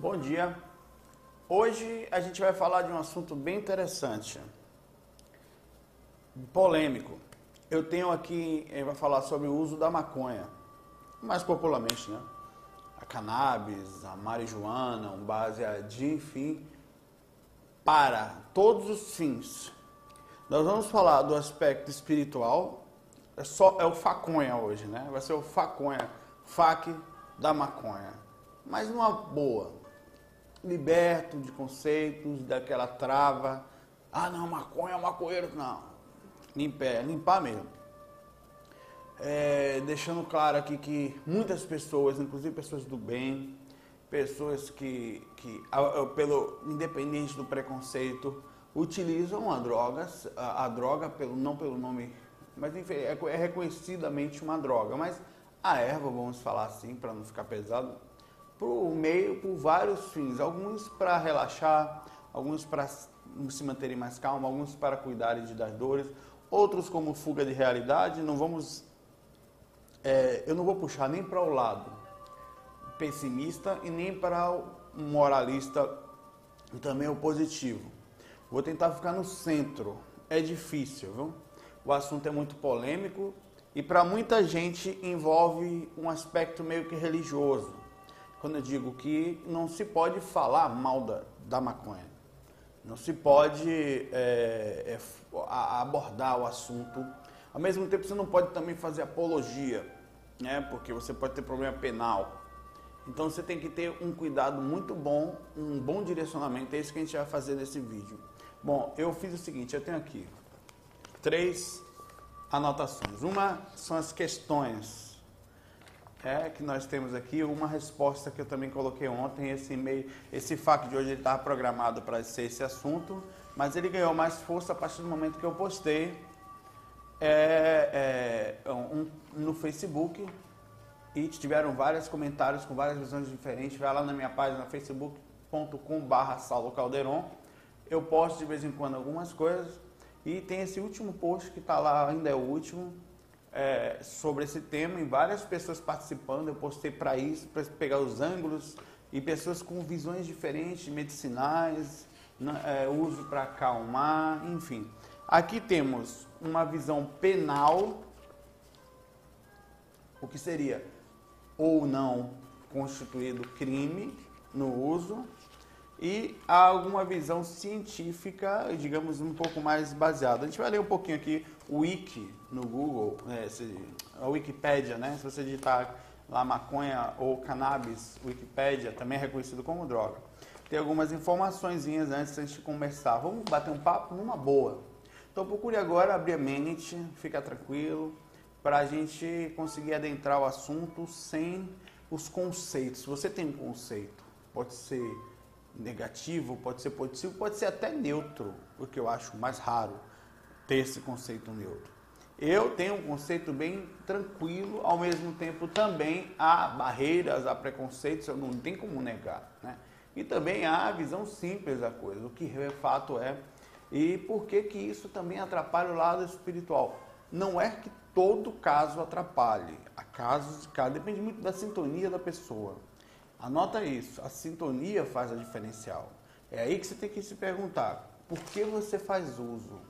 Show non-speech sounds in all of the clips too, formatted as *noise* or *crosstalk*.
Bom dia. Hoje a gente vai falar de um assunto bem interessante, polêmico. Eu tenho aqui, eh, vai falar sobre o uso da maconha, mais popularmente, né? A cannabis, a marijuana, um baseado, enfim, para todos os fins. Nós vamos falar do aspecto espiritual, é só é o faconha hoje, né? Vai ser o faconha, fac da maconha, mas numa boa, liberto de conceitos, daquela trava. Ah, não, maconha é maconheiro. Não. Limpar, limpar mesmo. É, deixando claro aqui que muitas pessoas, inclusive pessoas do bem, pessoas que, que pelo independente do preconceito, utilizam a droga, a, a droga pelo, não pelo nome, mas enfim, é, é reconhecidamente uma droga. Mas a erva, vamos falar assim, para não ficar pesado, por meio, por vários fins. Alguns para relaxar, alguns para se manterem mais calmos, alguns para cuidarem das dores, outros como fuga de realidade. Não vamos, é, eu não vou puxar nem para o lado pessimista e nem para o moralista e também o positivo. Vou tentar ficar no centro. É difícil, viu? O assunto é muito polêmico e para muita gente envolve um aspecto meio que religioso quando eu digo que não se pode falar mal da, da maconha. Não se pode é, é, abordar o assunto. Ao mesmo tempo, você não pode também fazer apologia, né? porque você pode ter problema penal. Então, você tem que ter um cuidado muito bom, um bom direcionamento. É isso que a gente vai fazer nesse vídeo. Bom, eu fiz o seguinte: eu tenho aqui três anotações. Uma são as questões é que nós temos aqui uma resposta que eu também coloquei ontem. Esse e-mail, esse FAQ de hoje ele estava programado para ser esse assunto, mas ele ganhou mais força a partir do momento que eu postei é, é, um, no Facebook e tiveram vários comentários com várias visões diferentes. Vai lá na minha página facebook.com/barra Saulo. Eu posto de vez em quando algumas coisas e tem esse último post que está lá, ainda é o último é, sobre esse tema e várias pessoas participando. Eu postei para isso, para pegar os ângulos e pessoas com visões diferentes, medicinais, é, uso para acalmar, enfim. Aqui temos uma visão penal, o que seria ou não constituído crime no uso, e há alguma visão científica, digamos, um pouco mais baseada. A gente vai ler um pouquinho aqui Wiki no Google, né, a Wikipédia, né? Se você digitar lá maconha ou cannabis, Wikipédia, também é reconhecido como droga. Tem algumas informações antes da gente conversar. Vamos bater um papo numa boa. Então procure agora abrir a mente, fica tranquilo, para a gente conseguir adentrar o assunto sem os conceitos. Você tem um conceito, pode ser negativo, pode ser positivo, pode ser até neutro, o que eu acho mais raro ter esse conceito neutro. Eu tenho um conceito bem tranquilo, ao mesmo tempo também há barreiras, há preconceitos, não tem como negar. Né? E também há a visão simples da coisa, o que de fato é. E por que, que isso também atrapalha o lado espiritual? Não é que todo caso atrapalhe. Há casos de caso, depende muito da sintonia da pessoa. Anota isso, a sintonia faz a diferencial. É aí que você tem que se perguntar, por que você faz uso?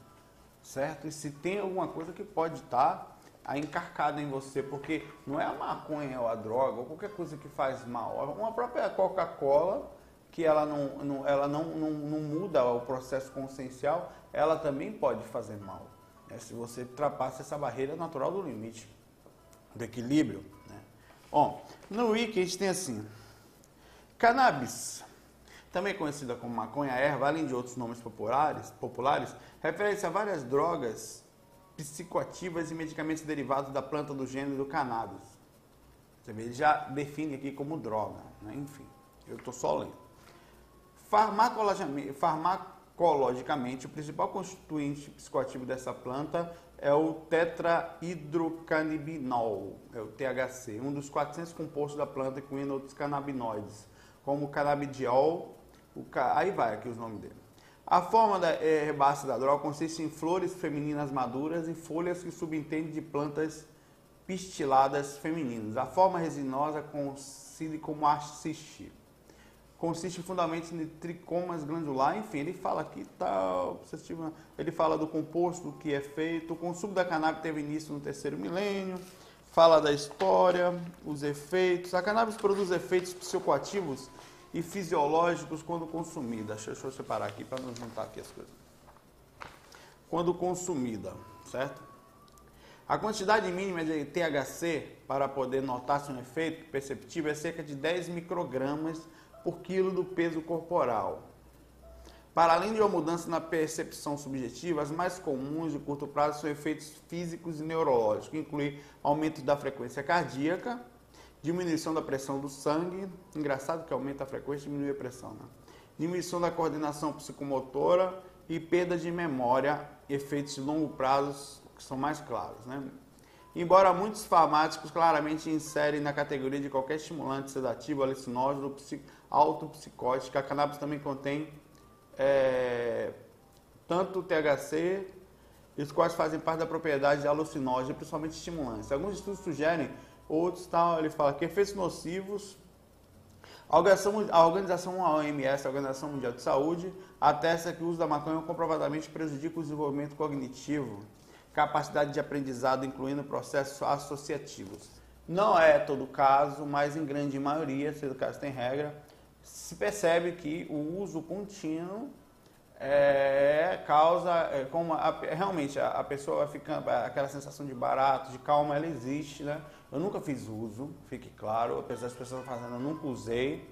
Certo? E se tem alguma coisa que pode estar encarcada em você, porque não é a maconha ou a droga ou qualquer coisa que faz mal. Uma própria Coca-Cola, que ela, não, não ela não, não, não, muda o processo consciencial, ela também pode fazer mal. Né? Se você ultrapassa essa barreira natural do limite, do equilíbrio. Né? Bom, no Wiki a gente tem assim, Cannabis, também conhecida como maconha erva, além de outros nomes populares, populares refere-se a várias drogas psicoativas e medicamentos derivados da planta do gênero cannabis. Você vê, ele já define aqui como droga, né? enfim, eu estou só lendo. Farmacologicamente, o principal constituinte psicoativo dessa planta é o tetrahidrocannabinol, é o THC, um dos 400 compostos da planta, incluindo outros canabinoides como canabidiol, aí vai aqui os nomes dele. A forma da é, herbácea da droga consiste em flores femininas maduras e folhas que subentendem de plantas pistiladas femininas. A forma resinosa coincide como haxixe. consiste fundamentalmente em tricomas glandular, enfim, ele fala aqui tal, ele fala do composto que é feito, o consumo da cannabis teve início no terceiro milênio, fala da história, os efeitos. A cannabis produz efeitos psicoativos e fisiológicos quando consumida. Deixa, deixa eu separar aqui para não juntar aqui as coisas. Quando consumida, certo? A quantidade mínima de THC para poder notar-se um efeito perceptível é cerca de 10 microgramas por quilo do peso corporal. Para além de uma mudança na percepção subjetiva, as mais comuns de curto prazo são efeitos físicos e neurológicos, que incluem aumento da frequência cardíaca, diminuição da pressão do sangue, engraçado que aumenta a frequência e diminui a pressão, né? diminuição da coordenação psicomotora e perda de memória, efeitos de longo prazo que são mais claros. Né? Embora muitos farmáticos claramente inserem na categoria de qualquer estimulante sedativo, alucinógeno, autopsicótico, a cannabis também contém é, tanto THC, os quais fazem parte da propriedade de alucinógeno, principalmente estimulantes. Alguns estudos sugerem, outros tal, ele fala que efeitos nocivos. A organização, a organização OMS, a Organização Mundial de Saúde, atesta que o uso da maconha comprovadamente prejudica o desenvolvimento cognitivo, capacidade de aprendizado, incluindo processos associativos. Não é todo caso, mas em grande maioria, se o caso tem regra, se percebe que o uso contínuo é, causa, é, como a, realmente a, a, pessoa fica, aquela sensação de barato, de calma, ela existe, né? Eu nunca fiz uso, fique claro, apesar das pessoas fazendo, eu nunca usei.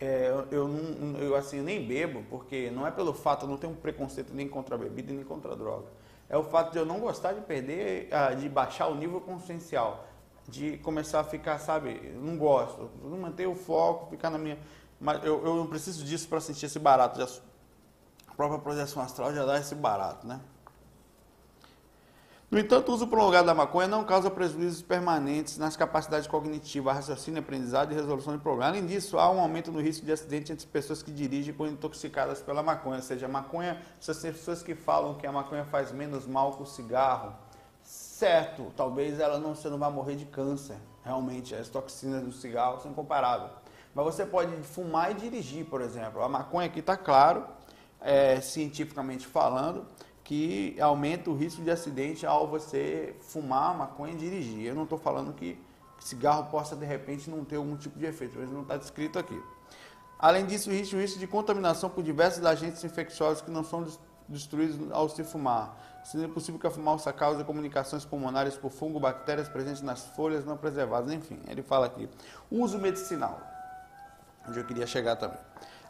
É, eu, eu, eu assim, nem bebo, porque não é pelo fato, eu não tenho um preconceito nem contra a bebida nem contra a droga. É o fato de eu não gostar de perder, ah, de baixar o nível consciencial, de começar a ficar, sabe, não gosto, não manter o foco, ficar na minha mas eu, eu não preciso disso para sentir esse barato. Já, a própria projeção astral já dá esse barato, né? No entanto, o uso prolongado da maconha não causa prejuízos permanentes nas capacidades cognitivas, raciocínio, aprendizado e resolução de problemas. Além disso, há um aumento no risco de acidente entre pessoas que dirigem quando intoxicadas pela maconha. Ou seja, a maconha, essas pessoas que falam que a maconha faz menos mal que o cigarro, certo, talvez ela não, você não vá morrer de câncer. Realmente, as toxinas do cigarro são incomparáveis. Mas você pode fumar e dirigir, por exemplo. A maconha aqui está claro, é, cientificamente falando, que aumenta o risco de acidente ao você fumar maconha e dirigir. Eu não estou falando que cigarro possa de repente não ter algum tipo de efeito, mas não está descrito aqui. Além disso, existe o risco de contaminação por diversos agentes infecciosos que não são destruídos ao se fumar. Sendo possível que a fumaça cause comunicações pulmonares por fungo, bactérias presentes nas folhas não preservadas, enfim. Ele fala aqui. Uso medicinal onde eu queria chegar também.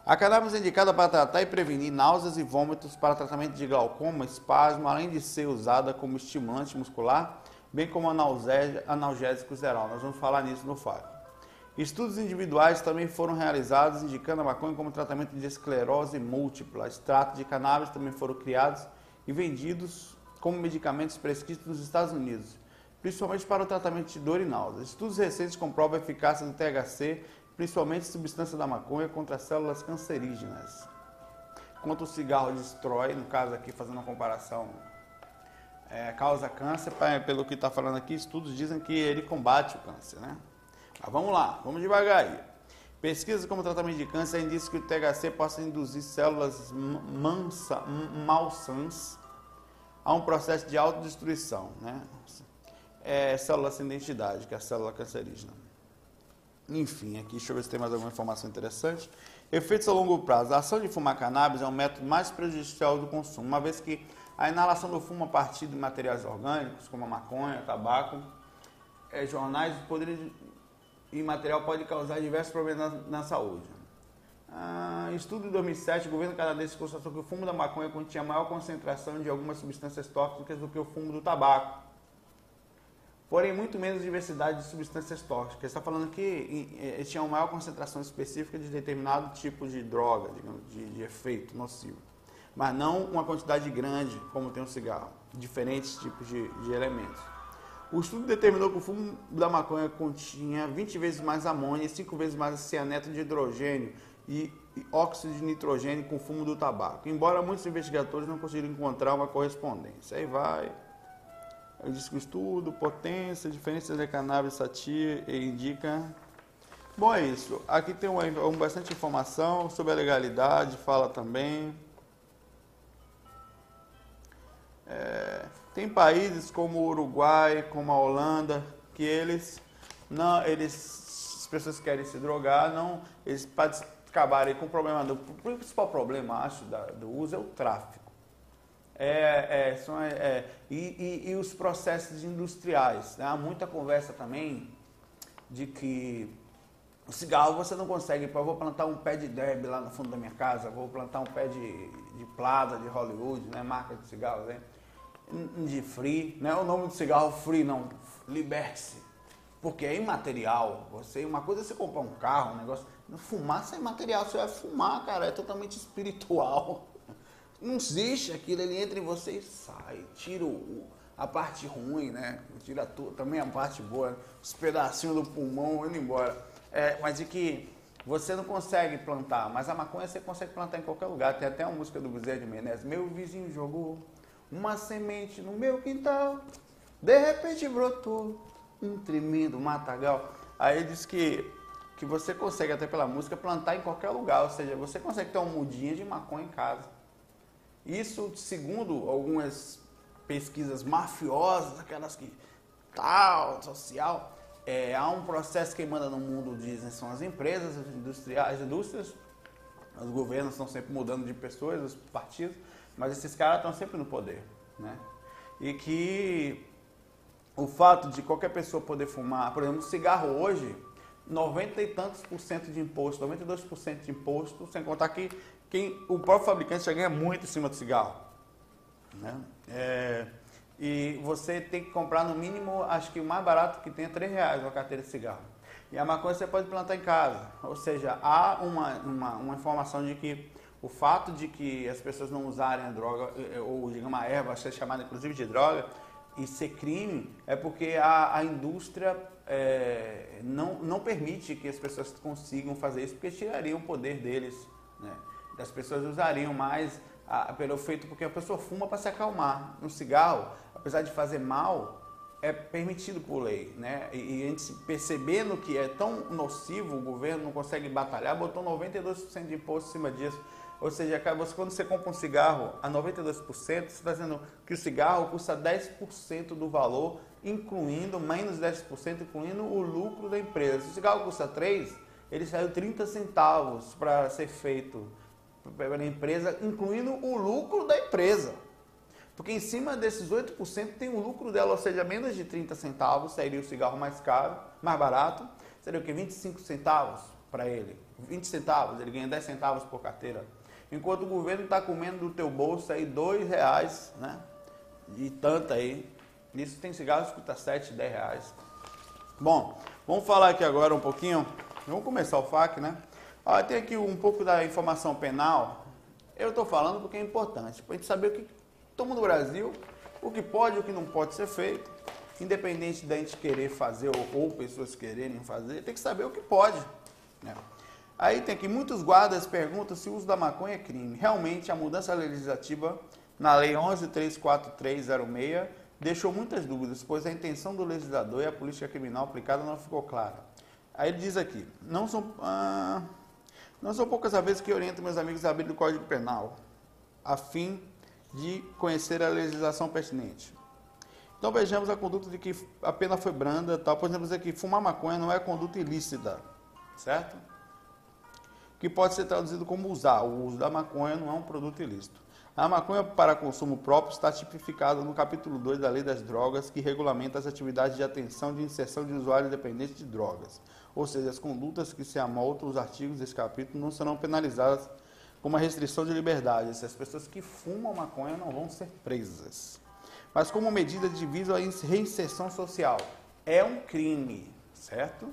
A cannabis é indicada para tratar e prevenir náuseas e vômitos para tratamento de glaucoma, espasmo, além de ser usada como estimulante muscular, bem como analgésico geral. Nós vamos falar nisso no FAC. Estudos individuais também foram realizados indicando a maconha como tratamento de esclerose múltipla. Extratos de cannabis também foram criados e vendidos como medicamentos prescritos nos Estados Unidos, principalmente para o tratamento de dor e náuseas. Estudos recentes comprovam a eficácia do THC principalmente substância da maconha, contra células cancerígenas. Quanto o cigarro destrói, no caso aqui fazendo uma comparação, é, causa câncer, pelo que está falando aqui, estudos dizem que ele combate o câncer, né? Mas vamos lá, vamos devagar aí. Pesquisas como tratamento de câncer indicam que o THC possa induzir células mansa, malsãs a um processo de autodestruição, né? É, célula sem identidade, que é a célula cancerígena. Enfim, aqui deixa eu ver se tem mais alguma informação interessante. Efeitos a longo prazo. A ação de fumar cannabis é o método mais prejudicial do consumo, uma vez que a inalação do fumo a partir de materiais orgânicos, como a maconha, tabaco, é, jornais, poderes e material pode causar diversos problemas na, na saúde. Ah, estudo de 2007, o governo canadense constatou que o fumo da maconha continha maior concentração de algumas substâncias tóxicas do que o fumo do tabaco porém muito menos diversidade de substâncias tóxicas. Está falando que eles tinham maior concentração específica de determinado tipo de droga, digamos, de, de, efeito nocivo, mas não uma quantidade grande como tem o um cigarro, diferentes tipos de, de elementos. O estudo determinou que o fumo da maconha continha 20 vezes mais amônia e 5 vezes mais cianeto de hidrogênio e, óxido de nitrogênio com o fumo do tabaco, embora muitos investigadores não conseguiram encontrar uma correspondência. Aí vai, diz que o estudo, potência, diferenças de cannabis satia indica Bom, é isso. Aqui tem uma, uma, bastante informação sobre a legalidade, fala também. É, tem países como o Uruguai, como a Holanda, que eles não, eles, as pessoas querem se drogar, não, eles para acabarem com o problema do, o principal problema, acho, da, do uso é o tráfico. É, é, são, é, é, e, e, e, os processos industriais. Né? Há muita conversa também de que o cigarro você não consegue. Eu vou plantar um pé de derby lá no fundo da minha casa, vou plantar um pé de, de Plaza, de Hollywood, né? marca de cigarro, né? de Free. Não é o nome do cigarro Free, não. Liberte-se. Porque é imaterial. Você, uma coisa é você comprar um carro, um negócio. Fumar sem material, você vai fumar, cara, é totalmente espiritual. Não existe aquilo, ele entra em você e sai, tira o, a parte ruim, né? Tira também a parte boa, os pedacinhos do pulmão indo embora. É, mas de que você não consegue plantar, mas a maconha você consegue plantar em qualquer lugar. Tem até uma música do Bezerra de Menezes, meu vizinho jogou uma semente no meu quintal, de repente brotou um tremendo matagal. Aí diz que, que você consegue, até pela música, plantar em qualquer lugar, ou seja, você consegue ter uma mudinha de maconha em casa. Isso, segundo algumas pesquisas mafiosas, aquelas que tal, social, é, há um processo que manda no mundo, dizem, são as empresas, as, industriais, as indústrias, os governos estão sempre mudando de pessoas, os partidos, mas esses caras estão sempre no poder, né? E que o fato de qualquer pessoa poder fumar, por exemplo, cigarro hoje, 90 e tantos por cento de imposto, 92% de imposto, sem contar que quem, o próprio fabricante já ganha muito em cima do cigarro. Né? É, e você tem que comprar no mínimo, acho que o mais barato que tem é 3 reais uma carteira de cigarro. E a maconha você pode plantar em casa. Ou seja, há uma, uma, uma informação de que o fato de que as pessoas não usarem a droga, é, ou digamos a erva, ser chamada inclusive de droga, e ser crime, é porque a, a indústria é, não, não permite que as pessoas consigam fazer isso, porque tiraria o poder deles. Né? As pessoas usariam mais a, pelo feito porque a pessoa fuma para se acalmar. No cigarro, apesar de fazer mal, é permitido por lei, né? E, e a gente percebendo que é tão nocivo, o governo não consegue batalhar, botou 92% de imposto em cima disso. Ou seja, você, quando você compra um cigarro a 92%, você está dizendo que o cigarro custa 10% do valor, incluindo, menos 10%, incluindo o lucro da empresa. Se o cigarro custa 3, ele saiu 30 centavos para ser feito pela empresa, incluindo o lucro da empresa. Porque em cima desses 8% tem o lucro dela, ou seja, menos de 30 centavos seria o cigarro mais caro, mais barato. Seria o que? 25 centavos para ele. 20 centavos, ele ganha 10 centavos por carteira. Enquanto o governo está comendo do teu bolso aí 2 reais, né? De tanto aí. Isso tem cigarros que custa 7, 10 reais. Bom, vamos falar aqui agora um pouquinho. Vamos começar o FAQ, né? Ó, tem aqui um pouco da informação penal. Eu estou falando porque é importante, para a gente saber o que toma no Brasil, o que pode e o que não pode ser feito. Independente da gente querer fazer ou, ou pessoas quererem fazer, tem que saber o que pode. Né? Aí tem aqui, muitos guardas perguntam se o uso da maconha é crime. Realmente, a mudança legislativa na Lei 11.34306 deixou muitas dúvidas, pois a intenção do legislador e a política criminal aplicada não ficou clara. Aí ele diz aqui, não são... Ah, não são poucas as vezes que oriento meus amigos a abrir o Código Penal, a fim de conhecer a legislação pertinente. Então vejamos a conduta de que a pena foi branda, tal. Por exemplo, dizer que fumar maconha não é conduta ilícita, certo? Que pode ser traduzido como usar. O uso da maconha não é um produto ilícito. A maconha para consumo próprio está tipificada no capítulo 2 da Lei das Drogas, que regulamenta as atividades de atenção de inserção de usuários dependentes de drogas. Ou seja, as condutas que se amoltam os artigos desse capítulo não serão penalizadas com uma restrição de liberdade. As pessoas que fumam maconha não vão ser presas. Mas como medida de visa à reinserção social. É um crime, certo?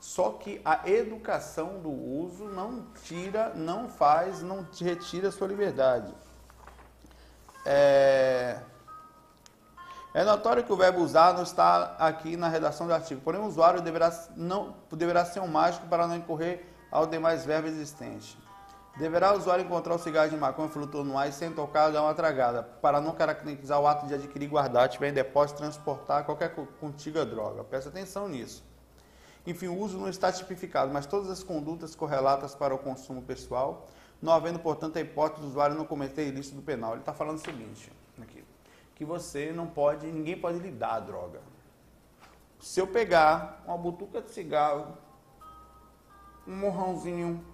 Só que a educação do uso não tira, não faz, não retira a sua liberdade. É... É notório que o verbo usar não está aqui na redação do artigo, porém o usuário deverá, não, deverá ser um mágico para não incorrer ao demais verbo existente. Deverá o usuário encontrar o cigarro de maconha flutuando no ar e sem tocar dar uma tragada, para não caracterizar o ato de adquirir, guardar, tiver em depósito, transportar qualquer contiga droga. Presta atenção nisso. Enfim, o uso não está tipificado, mas todas as condutas correlatas para o consumo pessoal, não havendo, portanto, a hipótese do usuário não cometer ilícito penal. Ele está falando o seguinte, aqui, que você não pode, ninguém pode lhe dar a droga. Se eu pegar uma butuca de cigarro, um morrãozinho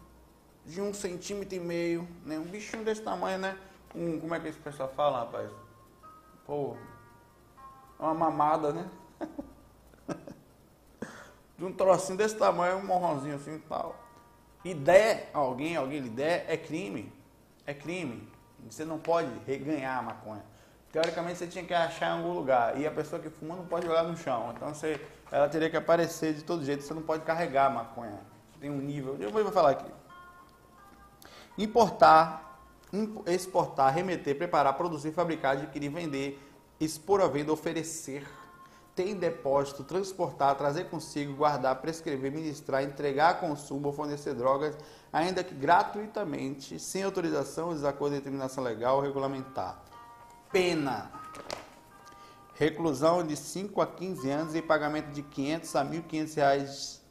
de um centímetro e meio, né? um bichinho desse tamanho, né? Um, como é que esse pessoal fala, rapaz? Pô, uma mamada, né? *laughs* de um trocinho desse tamanho, um morrãozinho assim e tal. E der alguém, alguém lhe der, é crime. É crime. Você não pode reganhar a maconha. Teoricamente você tinha que achar em algum lugar. E a pessoa que fuma não pode jogar no chão. Então você, ela teria que aparecer de todo jeito. Você não pode carregar a maconha. Tem um nível. Eu vou falar aqui. Importar, exportar, remeter, preparar, produzir, fabricar, adquirir, vender, expor à venda, oferecer ter em depósito, transportar, trazer consigo, guardar, prescrever, ministrar, entregar consumo ou fornecer drogas, ainda que gratuitamente, sem autorização, desacordo de determinação legal ou regulamentar. Pena. Reclusão de 5 a 15 anos e pagamento de 500 a 1.500 reais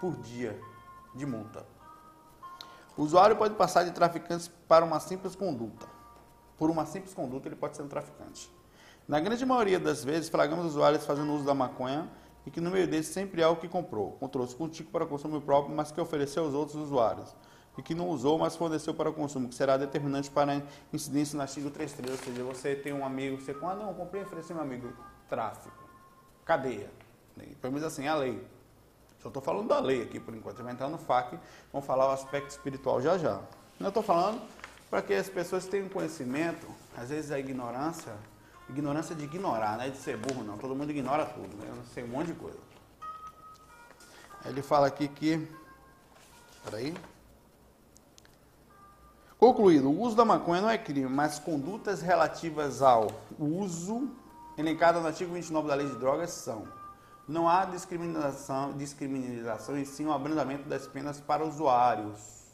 por dia de multa. O usuário pode passar de traficantes para uma simples conduta. Por uma simples conduta, ele pode ser um traficante. Na grande maioria das vezes, flagramos usuários fazendo uso da maconha e que no meio deles sempre há o que comprou, trouxe contigo para consumo próprio, mas que ofereceu aos outros usuários, e que não usou, mas forneceu para consumo, que será determinante para a incidência no artigo 33, ou seja, você tem um amigo, você ah, não, comprei e ofereci meu amigo, tráfico, cadeia, pelo menos assim, a lei. Só estou falando da lei aqui por enquanto, vai entrar no FAC, vamos falar o aspecto espiritual já já. Eu estou falando para que as pessoas tenham conhecimento, às vezes a ignorância Ignorância de ignorar, não é de ser burro, não. Todo mundo ignora tudo, né? Eu sei um monte de coisa. Ele fala aqui que. Peraí. Concluído, o uso da maconha não é crime, mas condutas relativas ao uso elencadas no artigo 29 da Lei de Drogas são. Não há discriminação, discriminação e sim o um abrandamento das penas para usuários.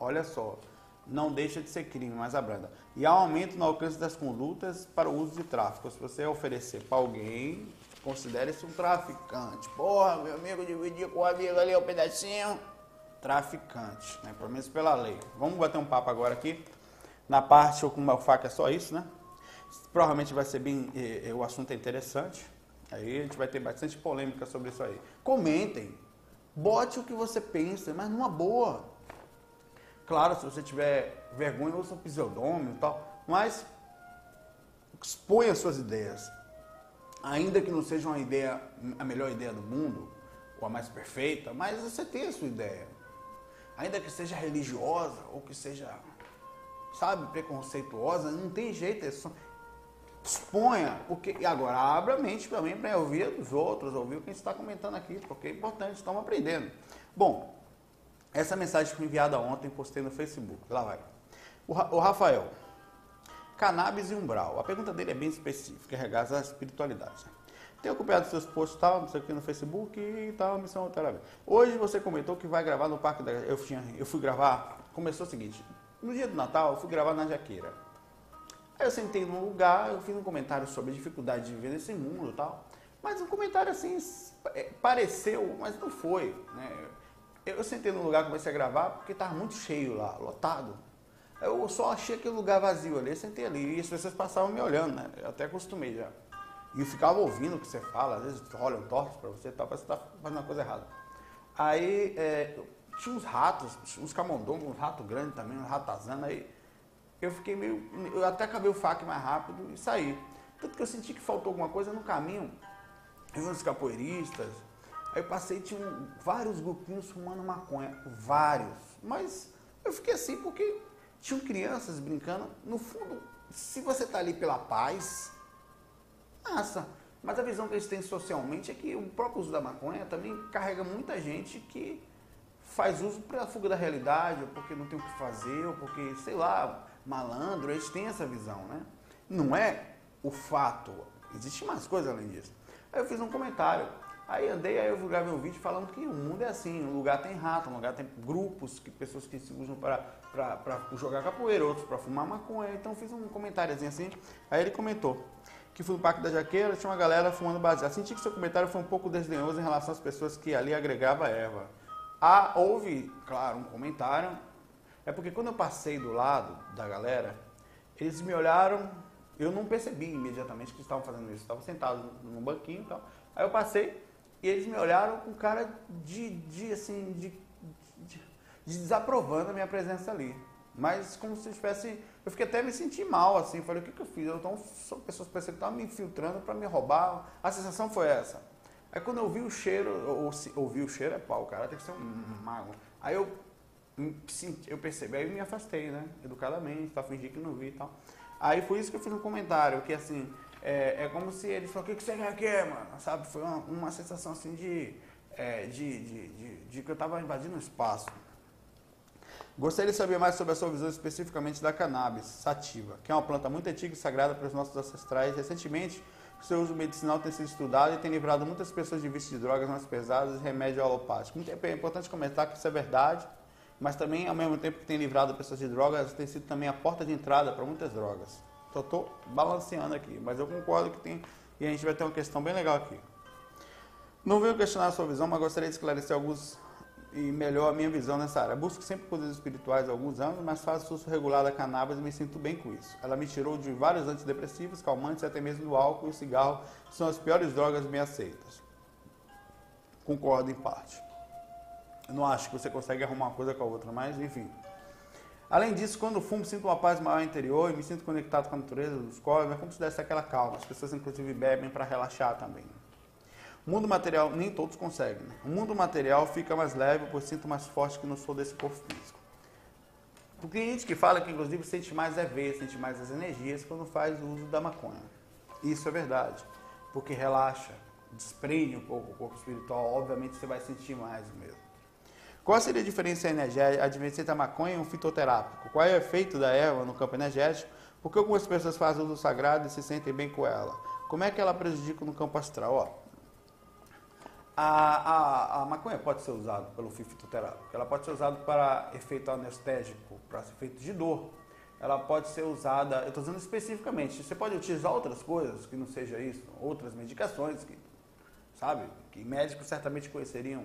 Olha só não deixa de ser crime, mas abranda. E há um aumento no alcance das condutas para o uso de tráfico. Se você oferecer para alguém, considere-se um traficante. Porra, meu amigo dividir com o amigo ali o um pedacinho. Traficante, né? pelo menos pela lei. Vamos bater um papo agora aqui. Na parte com o faca é só isso, né? Provavelmente vai ser bem. Eh, eh, o assunto é interessante. Aí a gente vai ter bastante polêmica sobre isso aí. Comentem. Bote o que você pensa, mas numa boa Claro, se você tiver vergonha, usa um pseudônimo e tal, mas exponha suas ideias. Ainda que não seja uma ideia, a melhor ideia do mundo, ou a mais perfeita, mas você tem a sua ideia. Ainda que seja religiosa, ou que seja, sabe, preconceituosa, não tem jeito, é só, exponha, porque, e agora abra a mente também para ouvir dos outros, ouvir o que a gente está comentando aqui, porque é importante, estamos aprendendo. Bom, essa mensagem foi enviada ontem, postei no Facebook. Lá vai. O, Rafael. Cannabis e umbral. A pergunta dele é bem específica, é regada à espiritualidade. Tenho acompanhado seus posts tal, não sei o que no Facebook e tal, missão terapia. Hoje você comentou que vai gravar no Parque da. Eu, tinha, eu fui gravar. Começou o seguinte: no dia do Natal, eu fui gravar na Jaqueira. Aí eu sentei num lugar, eu fiz um comentário sobre a dificuldade de viver nesse mundo e tal. Mas um comentário assim, é, pareceu, mas não foi. Né? Eu sentei no lugar, comecei a gravar, porque estava muito cheio lá, lotado. Eu só achei aquele lugar vazio ali, sentei ali. E as pessoas passavam me olhando, né? Eu até acostumei já. E eu ficava ouvindo o que você fala, às vezes olham tortos para você e tal, parece que você está fazendo uma coisa errada. Aí é, tinha uns ratos, uns camundongos, uns ratos grandes também, uns ratazana. Aí eu fiquei meio. Eu até acabei o fac mais rápido e saí. Tanto que eu senti que faltou alguma coisa no caminho. Eu vi uns capoeiristas, Aí eu passei, tinha vários grupinhos fumando maconha, vários. Mas eu fiquei assim porque tinham crianças brincando. No fundo, se você está ali pela paz, massa. Mas a visão que eles têm socialmente é que o próprio uso da maconha também carrega muita gente que faz uso para fuga da realidade, ou porque não tem o que fazer, ou porque, sei lá, malandro, eles têm essa visão, né? Não é o fato, existe mais coisa além disso. Aí eu fiz um comentário. Aí andei, aí eu gravei um vídeo falando que o mundo é assim, um lugar tem rato, um lugar tem grupos, que pessoas que se usam para, jogar capoeira, outros para fumar maconha. Então fiz um comentáriozinho assim, aí ele comentou. que fui no Parque da Jaqueira, tinha uma galera fumando baseado. Senti que seu comentário foi um pouco desdenhoso em relação às pessoas que ali agregavam erva. Ah, houve, claro, um comentário. É porque quando eu passei do lado da galera, eles me olharam, eu não percebi imediatamente que estavam fazendo isso. Estavam sentados num banquinho e tal. Aí eu passei e eles me olharam com cara de, de assim, de, de, de desaprovando a minha presença ali. Mas como se tivesse. Eu fiquei até me sentir mal, assim. Falei, o que, que eu fiz? Então, são pessoas que estavam me infiltrando para me roubar. A sensação foi essa. Aí quando eu ouvi o cheiro, ou, ouvi o cheiro é pau, cara tem que ser um mago. Aí eu, eu percebi, aí eu me afastei, né? Educadamente, tá, fingi que não vi e tal. Aí foi isso que eu fiz no comentário, que assim, é, é como se eles falaram, o que, que você quer aqui, mano? Sabe? Foi uma, uma sensação assim de, é, de, de, de, de, que eu tava invadindo o espaço. Gostaria de saber mais sobre a sua visão especificamente da cannabis sativa, que é uma planta muito antiga e sagrada para os nossos ancestrais. Recentemente, o seu uso medicinal tem sido estudado e tem livrado muitas pessoas de vício de drogas mais pesadas e remédio alopático. É importante comentar que isso é verdade, mas também, ao mesmo tempo que tem livrado pessoas de drogas, tem sido também a porta de entrada para muitas drogas. Só estou balanceando aqui, mas eu concordo que tem, e a gente vai ter uma questão bem legal aqui. Não venho questionar a sua visão, mas gostaria de esclarecer alguns e melhor a minha visão nessa área. Busco sempre poderes espirituais há alguns anos, mas faço uso regular da cannabis e me sinto bem com isso. Ela me tirou de vários antidepressivos, calmantes e até mesmo do álcool e cigarro, que são as piores drogas bem aceitas. Concordo em parte. Eu não acho que você consegue arrumar uma coisa com a outra, mas enfim. Além disso, quando fumo, sinto uma paz maior interior e me sinto conectado com a natureza dos corpos, é como se desse aquela calma. As pessoas, inclusive, bebem para relaxar também. O mundo material, nem todos conseguem. Né? O mundo material fica mais leve, pois sinto mais forte que não sou desse corpo físico. Tem gente que fala que, inclusive, sente mais é ver, sente mais as energias quando faz o uso da maconha. Isso é verdade, porque relaxa, desprende um pouco o corpo espiritual, obviamente você vai sentir mais mesmo. Qual seria a diferença energética da maconha e um fitoterápico? Qual é o efeito da erva no campo energético? Por que algumas pessoas fazem uso sagrado e se sentem bem com ela? Como é que ela prejudica no campo astral? Ó, a, a, a, maconha pode ser usada pelo fitoterápico, ela pode ser usada para efeito anestésico, para efeito de dor. Ela pode ser usada, eu estou dizendo especificamente, você pode utilizar outras coisas que não seja isso, outras medicações, que, sabe, que médicos certamente conheceriam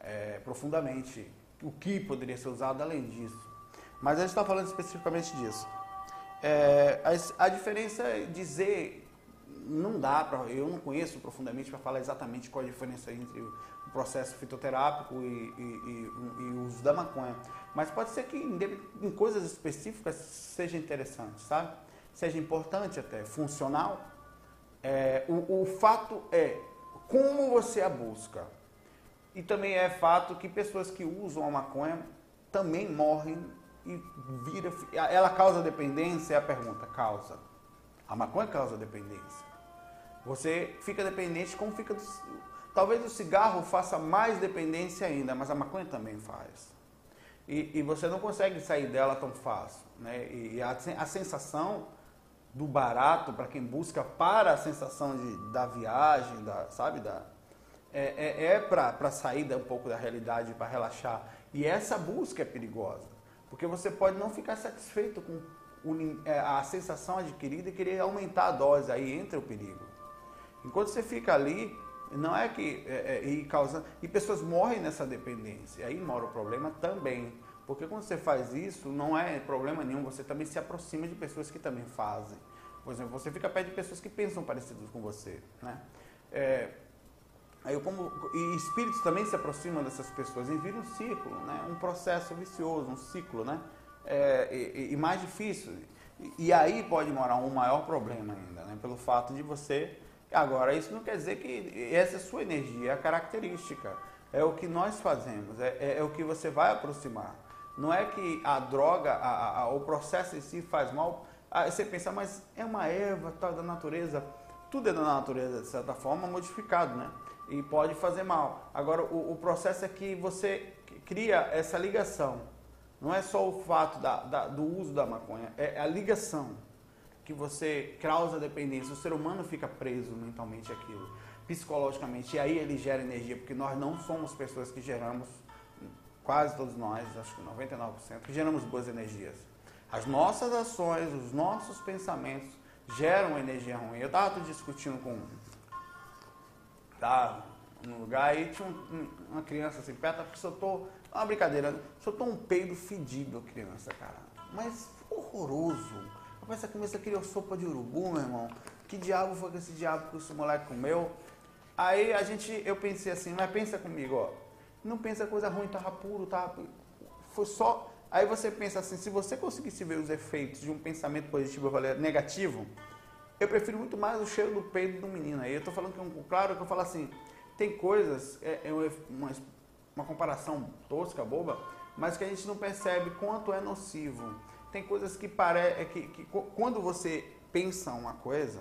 é, profundamente o que poderia ser usado além disso. Mas a gente está falando especificamente disso. É, a, a diferença é dizer não dá para, eu não conheço profundamente para falar exatamente qual a diferença entre o processo fitoterápico e, e, e, e o uso da maconha. Mas pode ser que em, em coisas específicas seja interessante, sabe? Seja importante até, funcional. É, o, o fato é como você a busca. E também é fato que pessoas que usam a maconha também morrem e vira. Ela causa dependência? É a pergunta, causa. A maconha causa dependência. Você fica dependente como fica do, Talvez o cigarro faça mais dependência ainda, mas a maconha também faz. E, e você não consegue sair dela tão fácil. Né? E a, a sensação do barato, para quem busca para a sensação de, da viagem, da, sabe, da, é, é, é para sair um pouco da realidade, para relaxar. E essa busca é perigosa, porque você pode não ficar satisfeito com é, a sensação adquirida e querer aumentar a dose, aí entra o perigo. Enquanto você fica ali, não é que. É, é, e, causa, e pessoas morrem nessa dependência. Aí mora o problema também. Porque quando você faz isso, não é problema nenhum, você também se aproxima de pessoas que também fazem. Por exemplo, você fica perto de pessoas que pensam parecidos com você. Né? É, aí como, e espíritos também se aproximam dessas pessoas e vira um ciclo, né? um processo vicioso, um ciclo. Né? É, e, e, mais difícil. E, e aí pode morar um maior problema ainda, né? pelo fato de você Agora, isso não quer dizer que essa é sua energia, é a característica. É o que nós fazemos, é, é, é o que você vai aproximar. Não é que a droga, a, a, o processo em si faz mal. Aí você pensa, mas é uma erva tal da natureza. Tudo é da natureza, de certa forma, modificado, né? E pode fazer mal. Agora, o, o processo é que você cria essa ligação. Não é só o fato da, da, do uso da maconha, é a ligação que você causa dependência, o ser humano fica preso mentalmente aquilo, psicologicamente, e aí ele gera energia, porque nós não somos pessoas que geramos, quase todos nós, acho que 99%, que geramos boas energias. As nossas ações, os nossos pensamentos geram energia ruim. Eu tava discutindo com tá no lugar e tinha um, uma criança assim perto, porque soltou uma brincadeira, soltou um peido fedido a criança, cara. Mas horroroso. Rapaz, essa criança criou sopa de urubu, meu irmão. Que diabo foi que esse diabo que esse moleque comeu? Aí a gente, eu pensei assim, mas pensa comigo, ó. Não pensa coisa ruim, tava puro, tava. Foi só. Aí você pensa assim, se você conseguisse ver os efeitos de um pensamento positivo negativo, eu prefiro muito mais o cheiro do peito do menino. Aí eu tô falando que, um, claro, que eu falo assim, tem coisas, é, é uma, uma comparação tosca, boba, mas que a gente não percebe quanto é nocivo. Tem coisas que parece que, que quando você pensa uma coisa,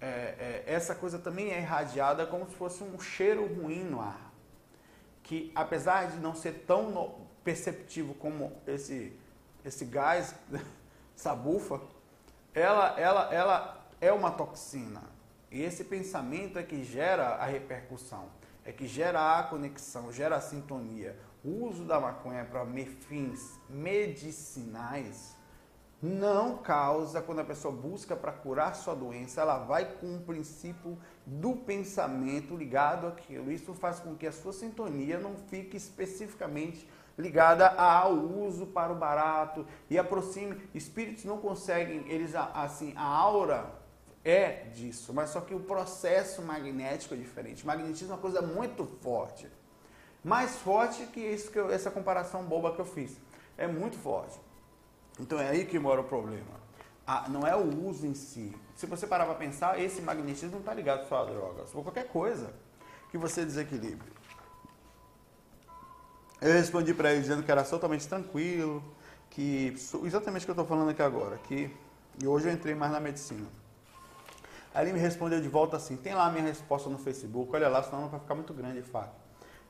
é, é, essa coisa também é irradiada como se fosse um cheiro ruim no ar. Que apesar de não ser tão perceptivo como esse, esse gás, *laughs* essa bufa, ela, ela, ela é uma toxina. E esse pensamento é que gera a repercussão, é que gera a conexão, gera a sintonia. O uso da maconha para fins medicinais não causa, quando a pessoa busca para curar sua doença, ela vai com o princípio do pensamento ligado àquilo. Isso faz com que a sua sintonia não fique especificamente ligada ao uso para o barato e aproxime. Espíritos não conseguem, eles assim, a aura é disso, mas só que o processo magnético é diferente. Magnetismo é uma coisa muito forte. Mais forte que isso que eu, essa comparação boba que eu fiz. É muito forte. Então é aí que mora o problema. Não é o uso em si. Se você parar para pensar, esse magnetismo não está ligado só a drogas, ou qualquer coisa que você desequilibre. Eu respondi para ele dizendo que era totalmente tranquilo, que exatamente o que eu estou falando aqui agora, que e hoje eu entrei mais na medicina. Aí ele me respondeu de volta assim, tem lá a minha resposta no Facebook, olha lá, senão não vai ficar muito grande, fato.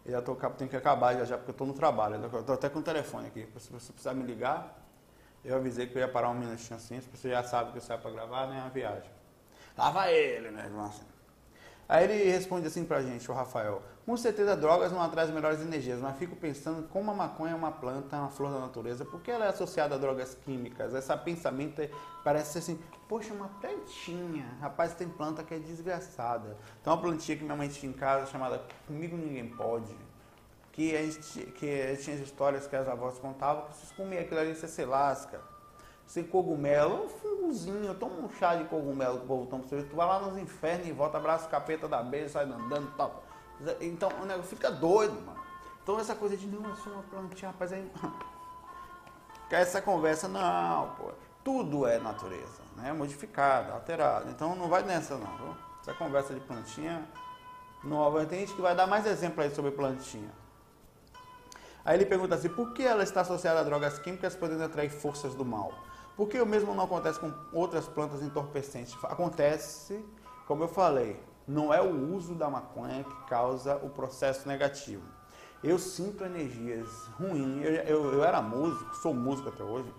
Eu já tô, tenho que acabar já, já porque eu estou no trabalho, eu estou até com o telefone aqui, se você precisar me ligar, eu avisei que eu ia parar um minutinho assim, se você já sabe que eu saio para gravar, né? A viagem. Lá vai ele, né, irmão? Assim. Aí ele responde assim pra gente, o Rafael. Com certeza drogas não atrás melhores energias, mas fico pensando como a maconha é uma planta, uma flor da natureza, porque ela é associada a drogas químicas. Esse pensamento é, parece ser assim, poxa, uma plantinha. Rapaz, tem planta que é desgraçada. Tem uma plantinha que minha mãe tinha em casa chamada Comigo Ninguém Pode que a gente que tinha histórias que as avós contavam que vocês comiam aquilo ali, você se lasca. Sem cogumelo, um fungozinho, toma um chá de cogumelo que o povo toma tu vai lá nos infernos e volta, abraça o capeta da beira, sai andando tal. Então o negócio fica doido, mano. Então essa coisa de não, eu sou uma plantinha, rapaz, *laughs* aí. Essa conversa, não, pô. Tudo é natureza, né? Modificada, alterada. Então não vai nessa não, viu? Essa conversa de plantinha nova. Tem gente que vai dar mais exemplo aí sobre plantinha. Aí ele pergunta assim: por que ela está associada a drogas químicas podendo atrair forças do mal? Por que o mesmo não acontece com outras plantas entorpecentes? Acontece, como eu falei, não é o uso da maconha que causa o processo negativo. Eu sinto energias ruins. Eu, eu, eu era músico, sou músico até hoje,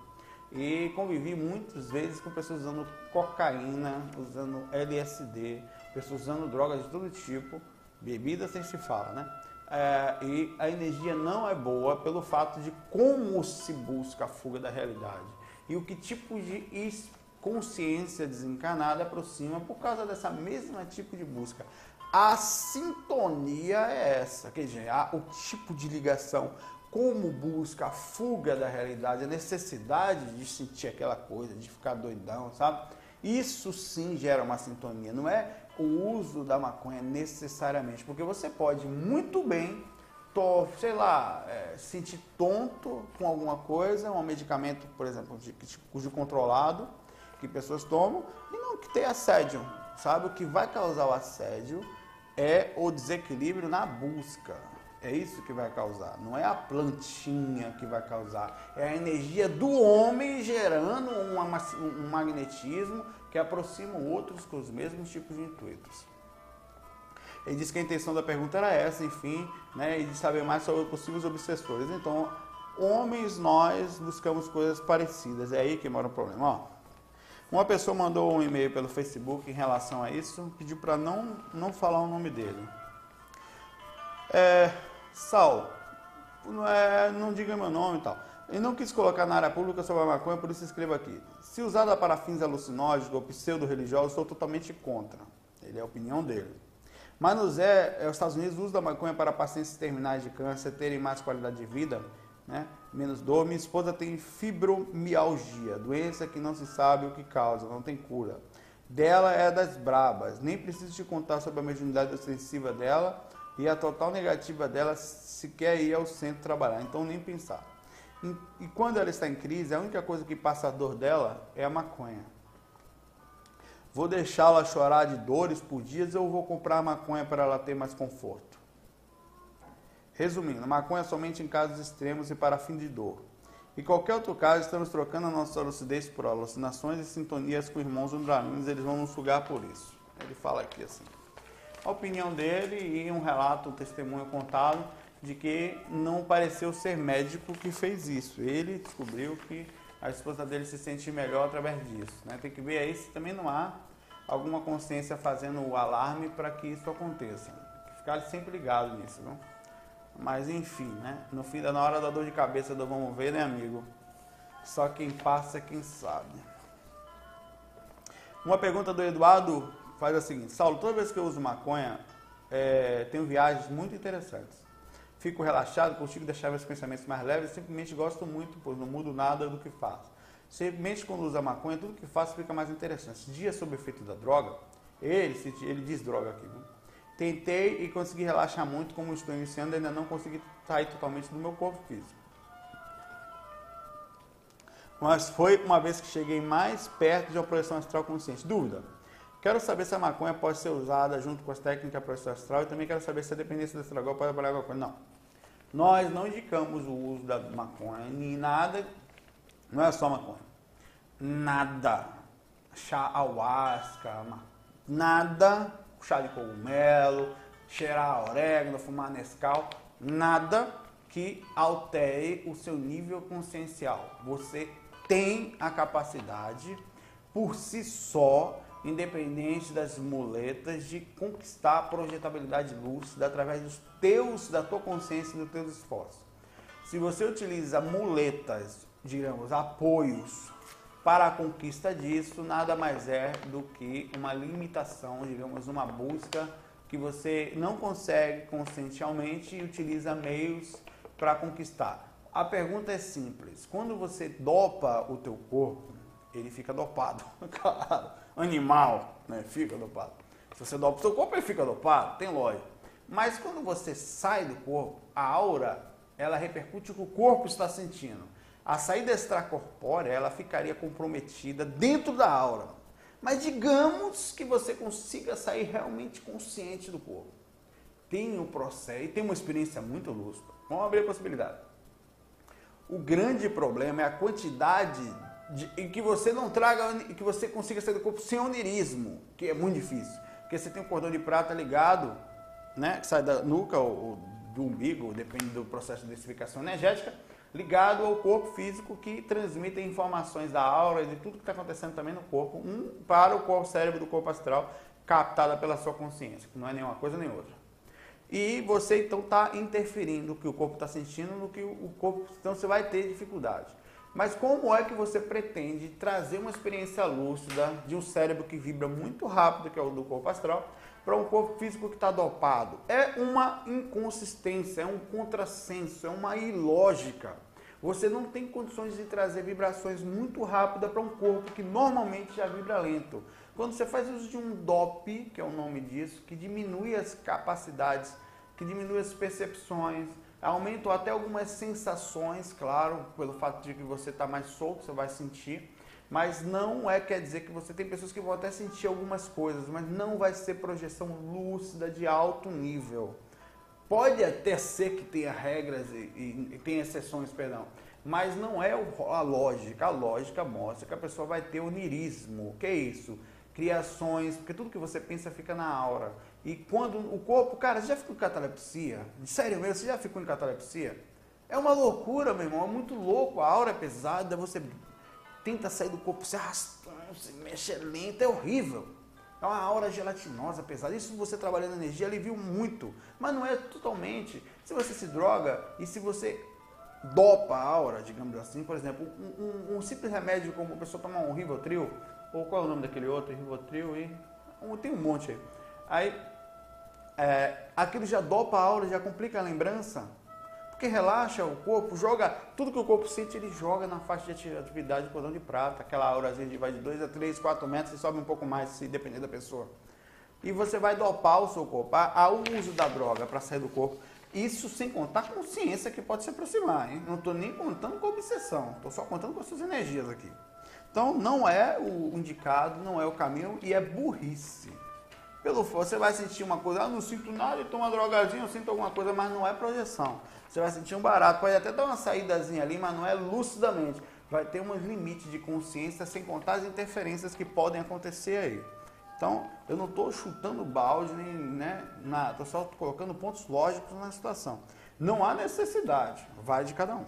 e convivi muitas vezes com pessoas usando cocaína, usando LSD, pessoas usando drogas de todo tipo, bebida sem se fala, né? é, e a energia não é boa pelo fato de como se busca a fuga da realidade e o que tipo de consciência desencarnada aproxima por causa dessa mesma tipo de busca. A sintonia é essa, quer dizer, o tipo de ligação, como busca a fuga da realidade, a necessidade de sentir aquela coisa, de ficar doidão, sabe? Isso sim gera uma sintonia, não é o uso da maconha necessariamente, porque você pode muito bem, to, sei lá, é, sentir tonto com alguma coisa, um medicamento, por exemplo, de, cujo controlado, que pessoas tomam, e não que ter assédio, sabe? O que vai causar o assédio é o desequilíbrio na busca. É isso que vai causar. Não é a plantinha que vai causar. É a energia do homem gerando um magnetismo que aproximam outros com os mesmos tipos de intuitos. Ele diz que a intenção da pergunta era essa, enfim, né, e de saber mais sobre possíveis obsessores. Então, homens, nós buscamos coisas parecidas. É aí que mora o problema. Ó, uma pessoa mandou um e-mail pelo Facebook em relação a isso, pediu para não, não falar o nome dele. É, Sal, não, é, não diga meu nome e tal. E não quis colocar na área pública sobre a maconha, por isso escrevo aqui. Se usada para fins alucinógenos ou pseudo-religiosos, sou totalmente contra. Ele é a opinião dele. Mas nos é, os Estados Unidos usam a maconha para pacientes terminais de câncer terem mais qualidade de vida, né? menos dor. Minha esposa tem fibromialgia, doença que não se sabe o que causa, não tem cura. Dela é das brabas. Nem preciso te contar sobre a mediunidade ostensiva dela e a total negativa dela se quer ir ao centro trabalhar. Então nem pensar. E quando ela está em crise, a única coisa que passa a dor dela é a maconha. Vou deixá-la chorar de dores por dias ou vou comprar maconha para ela ter mais conforto? Resumindo, maconha somente em casos extremos e para fim de dor. Em qualquer outro caso, estamos trocando a nossa lucidez por alucinações e sintonias com irmãos undralinos, eles vão nos sugar por isso. Ele fala aqui assim. A opinião dele e um relato, um testemunho contado de que não pareceu ser médico que fez isso. Ele descobriu que a esposa dele se sente melhor através disso. Né? Tem que ver aí se também não há alguma consciência fazendo o alarme para que isso aconteça. Ficar sempre ligado nisso. Não? Mas enfim, né? no fim, na hora da dor de cabeça do vamos ver, né, amigo? Só quem passa é quem sabe. Uma pergunta do Eduardo faz a seguinte: Saulo, toda vez que eu uso maconha, é, tenho viagens muito interessantes. Fico relaxado, consigo deixar meus pensamentos mais leves, simplesmente gosto muito, pois não mudo nada do que faço. Simplesmente quando usa maconha, tudo que faço fica mais interessante. Dias sob efeito da droga, ele, ele diz droga aqui? Tentei e consegui relaxar muito, como estou iniciando, ainda não consegui sair totalmente do meu corpo físico. Mas foi uma vez que cheguei mais perto de uma projeção astral consciente. Dúvida. Quero saber se a maconha pode ser usada junto com as técnicas projeção astral e também quero saber se a dependência do estragol pode trabalhar com a coisa. Não. Nós não indicamos o uso da maconha nem nada. Não é só maconha. Nada. Chá ayahuasca, nada. Chá de cogumelo, cheirar orégano, fumar Nescau. Nada que altere o seu nível consciencial. Você tem a capacidade, por si só, independente das muletas, de conquistar a projetabilidade lúcida através dos teus, da tua consciência e dos teus esforços. Se você utiliza muletas, digamos, apoios para a conquista disso, nada mais é do que uma limitação, digamos, uma busca que você não consegue conscientemente e utiliza meios para conquistar. A pergunta é simples. Quando você dopa o teu corpo, ele fica dopado. *laughs* claro animal, né? Fica dopado. Se você dopa o seu corpo, ele fica dopado, tem lógica. Mas quando você sai do corpo, a aura, ela repercute o que o corpo está sentindo. A saída extracorpórea, ela ficaria comprometida dentro da aura. Mas digamos que você consiga sair realmente consciente do corpo. Tem um processo e tem uma experiência muito lúcida. Vamos abrir a possibilidade. O grande problema é a quantidade de, e que você não traga, que você consiga sair do corpo sem onirismo, que é muito difícil. Porque você tem um cordão de prata ligado, né, que sai da nuca ou, ou do umbigo, depende do processo de densificação energética, ligado ao corpo físico que transmite informações da aura e de tudo que está acontecendo também no corpo, um para o corpo cérebro do corpo astral, captada pela sua consciência, que não é nenhuma coisa nem outra. E você então está interferindo no que o corpo está sentindo, no que o corpo. Então você vai ter dificuldade. Mas como é que você pretende trazer uma experiência lúcida de um cérebro que vibra muito rápido, que é o do corpo astral, para um corpo físico que está dopado? É uma inconsistência, é um contrassenso, é uma ilógica. Você não tem condições de trazer vibrações muito rápidas para um corpo que normalmente já vibra lento. Quando você faz uso de um DOP, que é o nome disso, que diminui as capacidades, que diminui as percepções, Aumentou até algumas sensações, claro, pelo fato de que você está mais solto, você vai sentir. Mas não é quer dizer que você tem pessoas que vão até sentir algumas coisas, mas não vai ser projeção lúcida de alto nível. Pode até ser que tenha regras e, e, e tenha exceções, perdão, mas não é a lógica. A lógica mostra que a pessoa vai ter onirismo. O que é isso? Criações, porque tudo que você pensa fica na aura. E quando o corpo, cara, você já ficou em catalepsia? Sério mesmo, você já ficou em catalepsia? É uma loucura, meu irmão, é muito louco. A aura é pesada, você tenta sair do corpo se arrastando, se mexe é lento, é horrível. É uma aura gelatinosa, pesada. Isso você trabalhando energia alivia muito, mas não é totalmente. Se você se droga e se você dopa a aura, digamos assim. Por exemplo, um, um, um simples remédio como a pessoa tomar um Rivotril, ou qual é o nome daquele outro? Rivotril e... Um, tem um monte aí. Aí, é, aquilo já dopa a aura, já complica a lembrança, porque relaxa o corpo, joga, tudo que o corpo sente, ele joga na faixa de atividade de cordão de prata, aquela aurazinha de vai de 2 a 3, 4 metros e sobe um pouco mais, se depender da pessoa. E você vai dopar o seu corpo, ao uso da droga para sair do corpo. Isso sem contar a consciência que pode se aproximar, hein? Não estou nem contando com obsessão, estou só contando com as suas energias aqui. Então não é o indicado, não é o caminho e é burrice. Pelo você vai sentir uma coisa, ah, não sinto nada, então uma drogazinha, eu sinto alguma coisa, mas não é projeção. Você vai sentir um barato, pode até dar uma saídazinha ali, mas não é lucidamente. Vai ter uns limites de consciência, sem contar as interferências que podem acontecer aí. Então, eu não estou chutando balde, nem né, estou só colocando pontos lógicos na situação. Não há necessidade, vai de cada um.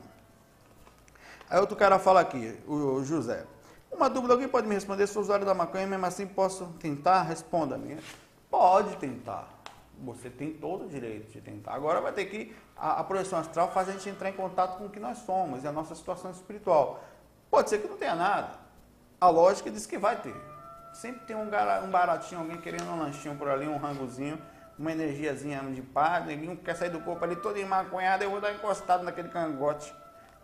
Aí outro cara fala aqui, o José. Uma dúvida, alguém pode me responder? Sou usuário da maconha, mesmo assim posso tentar? Responda-me. Pode tentar. Você tem todo o direito de tentar. Agora vai ter que. A, a projeção astral faz a gente entrar em contato com o que nós somos e a nossa situação espiritual. Pode ser que não tenha nada. A lógica diz que vai ter. Sempre tem um, baratinho, alguém querendo um lanchinho por ali, um rangozinho, uma energiazinha de paz, neguinho quer sair do corpo ali todo emaconhado, eu vou dar encostado naquele cangote.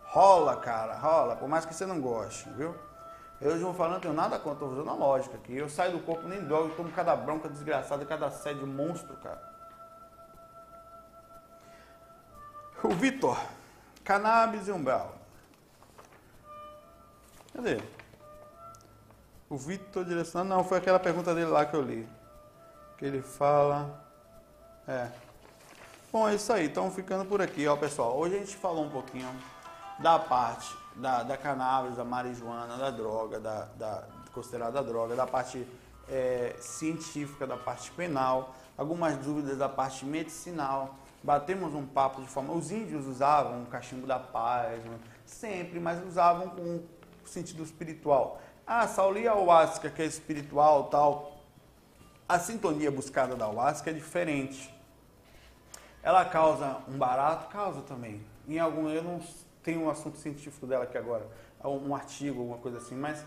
Rola, cara, rola, por mais que você não goste, viu? Eu, João falando, não tenho nada contra, estou usando a lógica aqui. Eu saio do corpo, nem droga, eu tomo cada bronca desgraçada, cada sede monstro, cara. O Vitor, cannabis e umbral. Cadê? O Vitor direcionando, não, foi aquela pergunta dele lá que eu li. Que ele fala. É. Bom, é isso aí, então ficando por aqui, ó pessoal. Hoje a gente falou um pouquinho da parte da, da cannabis, da marijuana, da droga, da, da considerada droga, da parte é, científica, da parte penal, algumas dúvidas da parte medicinal. Batemos um papo de forma. Os índios usavam o cachimbo da paz, né? sempre, mas usavam com sentido espiritual. Ah, Saulo, a ayahuasca que é espiritual tal? A sintonia buscada da ayahuasca é diferente. Ela causa um barato? Causa também. Em algum, eu não tenho um assunto científico dela aqui agora, um artigo, alguma coisa assim, mas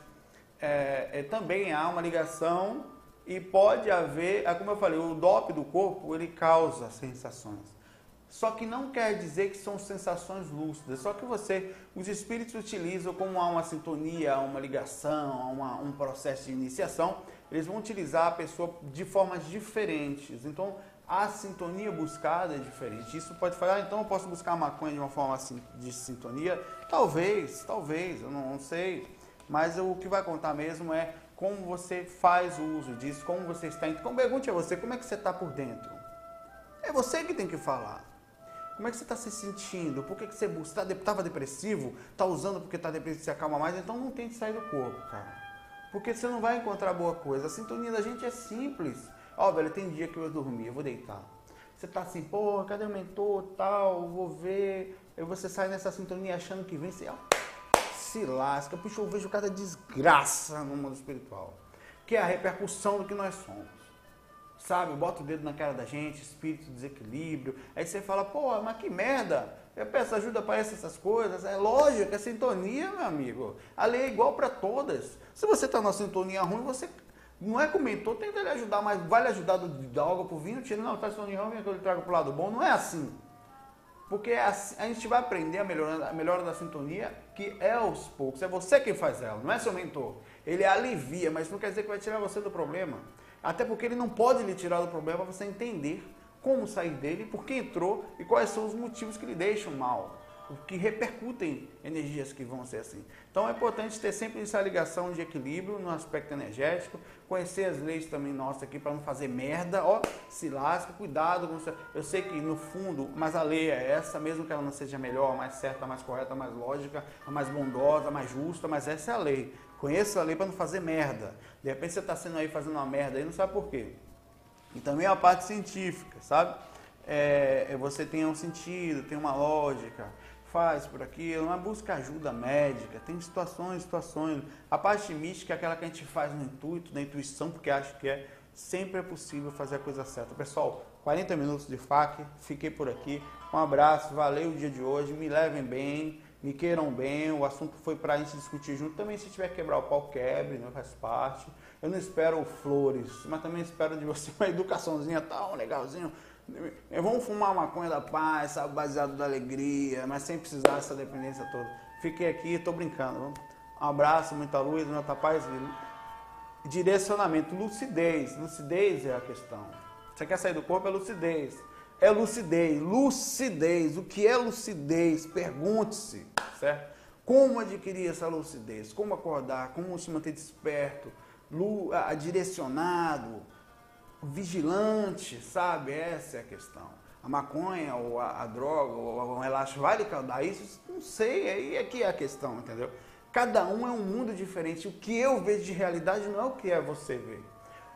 é, é, também há uma ligação e pode haver, é como eu falei, o DOP do corpo ele causa sensações. Só que não quer dizer que são sensações lúcidas, só que você, os espíritos utilizam como há uma sintonia, uma ligação, uma, um processo de iniciação, eles vão utilizar a pessoa de formas diferentes. Então, a sintonia buscada é diferente. Isso pode falar, ah, então eu posso buscar a maconha de uma forma assim, de sintonia? Talvez, talvez, eu não, não sei. Mas o que vai contar mesmo é como você faz o uso disso, como você está. Então, pergunte a você, como é que você está por dentro? É você que tem que falar. Como é que você está se sentindo? Por que, que você estava tá, depressivo? Está usando porque está depressivo, se acalma mais? Então não tente sair do corpo, cara. Porque você não vai encontrar boa coisa. A sintonia da gente é simples. Ó, oh, velho, tem dia que eu dormi, eu vou deitar. Você tá assim, pô, cadê o mentor, tal, vou ver. Aí você sai nessa sintonia achando que vem, você ó, se lasca. Puxa, eu vejo cada desgraça no mundo espiritual. Que é a repercussão do que nós somos sabe? Bota o dedo na cara da gente, espírito de desequilíbrio. Aí você fala, pô, mas que merda! Eu peço ajuda para essas coisas. É lógico, é sintonia, meu amigo. A lei é igual para todas. Se você está na sintonia ruim, você não é comentou, tenta lhe ajudar, mas vai lhe ajudar do, da água pro vinho, tira, não, tá sintonia ruim, que eu lhe trago pro lado bom. Não é assim. Porque é assim, a gente vai aprender a melhora, a melhora da sintonia, que é aos poucos. É você quem faz ela, não é seu mentor. Ele alivia, mas não quer dizer que vai tirar você do problema. Até porque ele não pode lhe tirar do problema para você entender como sair dele, por que entrou e quais são os motivos que lhe deixam mal, o que repercutem energias que vão ser assim. Então é importante ter sempre essa ligação de equilíbrio no aspecto energético, conhecer as leis também nossas aqui para não fazer merda, ó, se lasca, cuidado. Você... Eu sei que no fundo, mas a lei é essa, mesmo que ela não seja melhor, mais certa, mais correta, mais lógica, mais bondosa, mais justa, mas essa é a lei. Conheça a lei para não fazer merda. De repente você está sendo aí fazendo uma merda e não sabe por quê. E também a parte científica, sabe? É, é, você tem um sentido, tem uma lógica, faz por aquilo, mas busca ajuda médica, tem situações, situações. A parte mística é aquela que a gente faz no intuito, na intuição, porque acha que é, sempre é possível fazer a coisa certa. Pessoal, 40 minutos de FAQ, fiquei por aqui. Um abraço, valeu o dia de hoje, me levem bem, me queiram bem. O assunto foi para a gente discutir junto. Também, se tiver que quebrar o pau, quebre, não faz parte. Eu não espero flores, mas também espero de você uma *laughs* educaçãozinha tão legalzinho. Vamos fumar maconha da paz, sabe, baseado da alegria, mas sem precisar dessa dependência toda. Fiquei aqui, tô brincando. Um abraço, muita luz, muita paz direcionamento, lucidez. Lucidez é a questão. Você quer sair do corpo, é lucidez. É lucidez, lucidez. O que é lucidez? Pergunte-se, certo? Como adquirir essa lucidez? Como acordar? Como se manter desperto, direcionado, vigilante, sabe? Essa é a questão. A maconha ou a, a droga ou o relaxo vai lhe causar isso? Não sei, aí é que é a questão, entendeu? Cada um é um mundo diferente. O que eu vejo de realidade não é o que é você ver.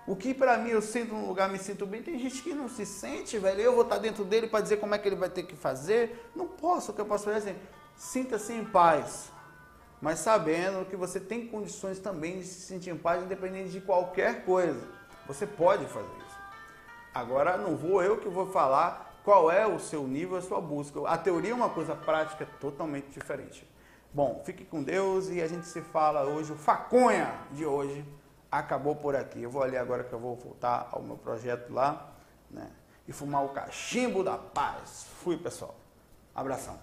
O que para mim eu sinto num lugar, me sinto bem, tem gente que não se sente, velho. Eu vou estar dentro dele para dizer como é que ele vai ter que fazer. Não posso. O que eu posso fazer é assim, sinta-se em paz. Mas sabendo que você tem condições também de se sentir em paz, independente de qualquer coisa. Você pode fazer isso. Agora, não vou eu que vou falar qual é o seu nível, a sua busca. A teoria é uma coisa prática totalmente diferente. Bom, fique com Deus e a gente se fala hoje. O Faconha de hoje acabou por aqui. Eu vou ali agora que eu vou voltar ao meu projeto lá, né? E fumar o cachimbo da paz. Fui, pessoal. Abração.